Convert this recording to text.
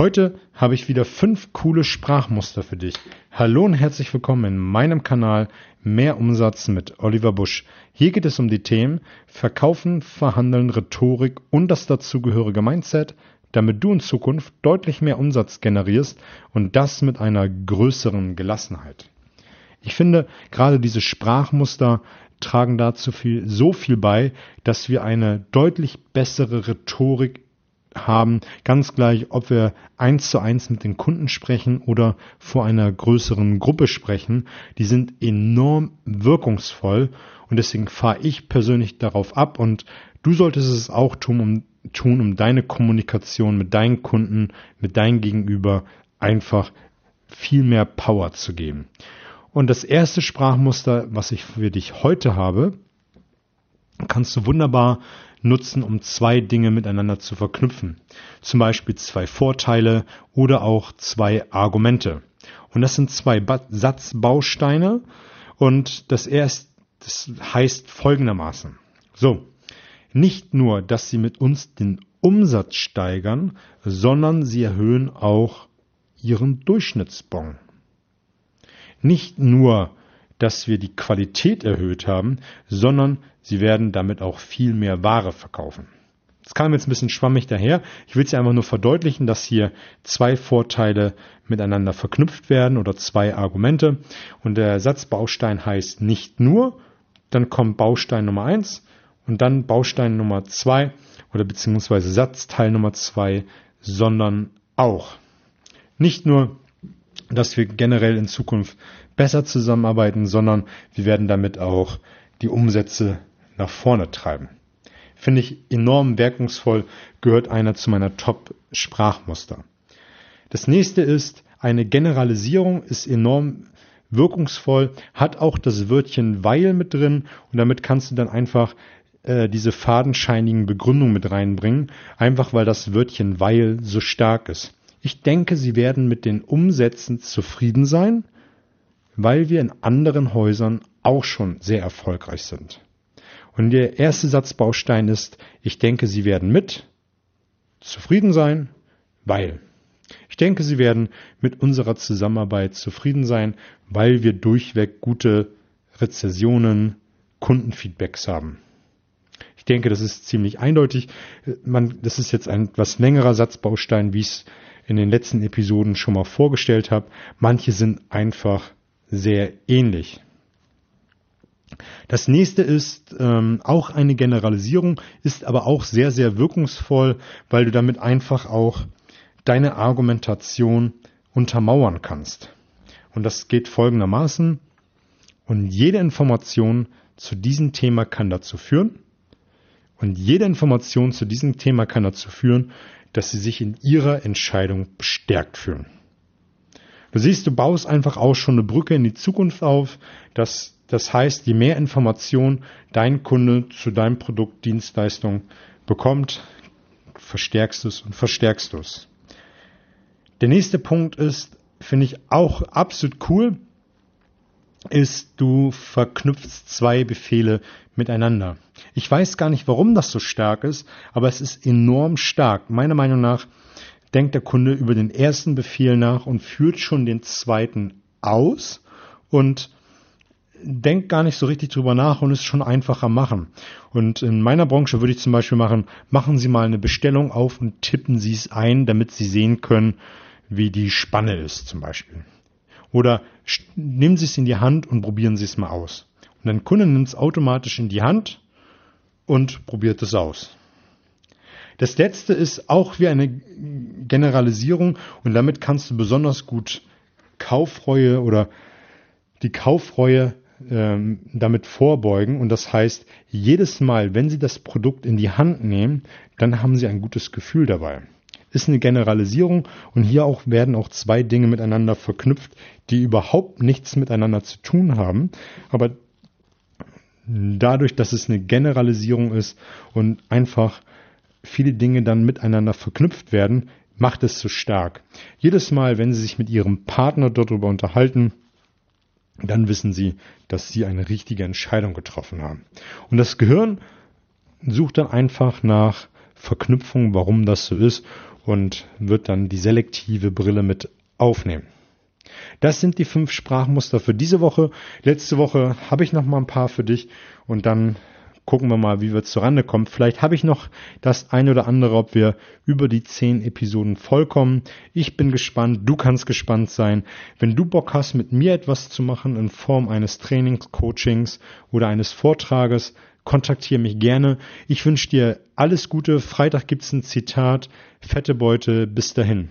Heute habe ich wieder fünf coole Sprachmuster für dich. Hallo und herzlich willkommen in meinem Kanal Mehr Umsatz mit Oliver Busch. Hier geht es um die Themen Verkaufen, Verhandeln, Rhetorik und das dazugehörige Mindset, damit du in Zukunft deutlich mehr Umsatz generierst und das mit einer größeren Gelassenheit. Ich finde, gerade diese Sprachmuster tragen dazu viel, so viel bei, dass wir eine deutlich bessere Rhetorik haben, ganz gleich, ob wir eins zu eins mit den Kunden sprechen oder vor einer größeren Gruppe sprechen, die sind enorm wirkungsvoll und deswegen fahre ich persönlich darauf ab und du solltest es auch tun, um, tun, um deine Kommunikation mit deinen Kunden, mit deinem Gegenüber einfach viel mehr Power zu geben. Und das erste Sprachmuster, was ich für dich heute habe, kannst du wunderbar nutzen, um zwei Dinge miteinander zu verknüpfen. Zum Beispiel zwei Vorteile oder auch zwei Argumente. Und das sind zwei ba Satzbausteine. Und das erste das heißt folgendermaßen. So, nicht nur, dass sie mit uns den Umsatz steigern, sondern sie erhöhen auch ihren Durchschnittsbon. Nicht nur, dass wir die Qualität erhöht haben, sondern sie werden damit auch viel mehr Ware verkaufen. Das kam jetzt ein bisschen schwammig daher. Ich will es einfach nur verdeutlichen, dass hier zwei Vorteile miteinander verknüpft werden oder zwei Argumente. Und der Satzbaustein heißt nicht nur, dann kommt Baustein Nummer eins und dann Baustein Nummer zwei oder beziehungsweise Satzteil Nummer zwei, sondern auch. Nicht nur, dass wir generell in Zukunft besser zusammenarbeiten, sondern wir werden damit auch die Umsätze nach vorne treiben. Finde ich enorm wirkungsvoll, gehört einer zu meiner Top-Sprachmuster. Das nächste ist, eine Generalisierung ist enorm wirkungsvoll, hat auch das Wörtchen weil mit drin und damit kannst du dann einfach äh, diese fadenscheinigen Begründungen mit reinbringen, einfach weil das Wörtchen weil so stark ist. Ich denke, sie werden mit den Umsätzen zufrieden sein, weil wir in anderen Häusern auch schon sehr erfolgreich sind. Und der erste Satzbaustein ist, ich denke, Sie werden mit zufrieden sein, weil. Ich denke, Sie werden mit unserer Zusammenarbeit zufrieden sein, weil wir durchweg gute Rezessionen, Kundenfeedbacks haben. Ich denke, das ist ziemlich eindeutig. Man, das ist jetzt ein etwas längerer Satzbaustein, wie es in den letzten Episoden schon mal vorgestellt habe. Manche sind einfach sehr ähnlich. Das nächste ist ähm, auch eine Generalisierung, ist aber auch sehr, sehr wirkungsvoll, weil du damit einfach auch deine Argumentation untermauern kannst. Und das geht folgendermaßen. Und jede Information zu diesem Thema kann dazu führen, und jede Information zu diesem Thema kann dazu führen, dass sie sich in ihrer Entscheidung bestärkt fühlen. Du siehst, du baust einfach auch schon eine Brücke in die Zukunft auf. Das, das heißt, je mehr Information dein Kunde zu deinem Produkt, Dienstleistung bekommt, verstärkst du es und verstärkst du es. Der nächste Punkt ist, finde ich auch absolut cool, ist, du verknüpfst zwei Befehle miteinander. Ich weiß gar nicht, warum das so stark ist, aber es ist enorm stark. Meiner Meinung nach denkt der Kunde über den ersten Befehl nach und führt schon den zweiten aus und denkt gar nicht so richtig drüber nach und ist schon einfacher machen. Und in meiner Branche würde ich zum Beispiel machen, machen Sie mal eine Bestellung auf und tippen Sie es ein, damit Sie sehen können, wie die Spanne ist zum Beispiel. Oder nehmen Sie es in die Hand und probieren Sie es mal aus. Und dein Kunde nimmt es automatisch in die Hand und probiert es aus. Das letzte ist auch wie eine Generalisierung und damit kannst du besonders gut Kaufreue oder die Kaufreue ähm, damit vorbeugen. Und das heißt, jedes Mal, wenn Sie das Produkt in die Hand nehmen, dann haben Sie ein gutes Gefühl dabei. Ist eine Generalisierung und hier auch werden auch zwei Dinge miteinander verknüpft, die überhaupt nichts miteinander zu tun haben, aber dadurch, dass es eine Generalisierung ist und einfach viele Dinge dann miteinander verknüpft werden, macht es so stark. Jedes Mal, wenn Sie sich mit Ihrem Partner darüber unterhalten, dann wissen Sie, dass Sie eine richtige Entscheidung getroffen haben. Und das Gehirn sucht dann einfach nach Verknüpfung, warum das so ist. Und wird dann die selektive Brille mit aufnehmen. Das sind die fünf Sprachmuster für diese Woche. Letzte Woche habe ich noch mal ein paar für dich und dann gucken wir mal, wie wir zurande kommen. Vielleicht habe ich noch das eine oder andere, ob wir über die zehn Episoden vollkommen. Ich bin gespannt, du kannst gespannt sein. Wenn du Bock hast, mit mir etwas zu machen in Form eines Trainings, Coachings oder eines Vortrages, kontaktiere mich gerne. Ich wünsche dir alles Gute. Freitag gibt's ein Zitat. Fette Beute. Bis dahin.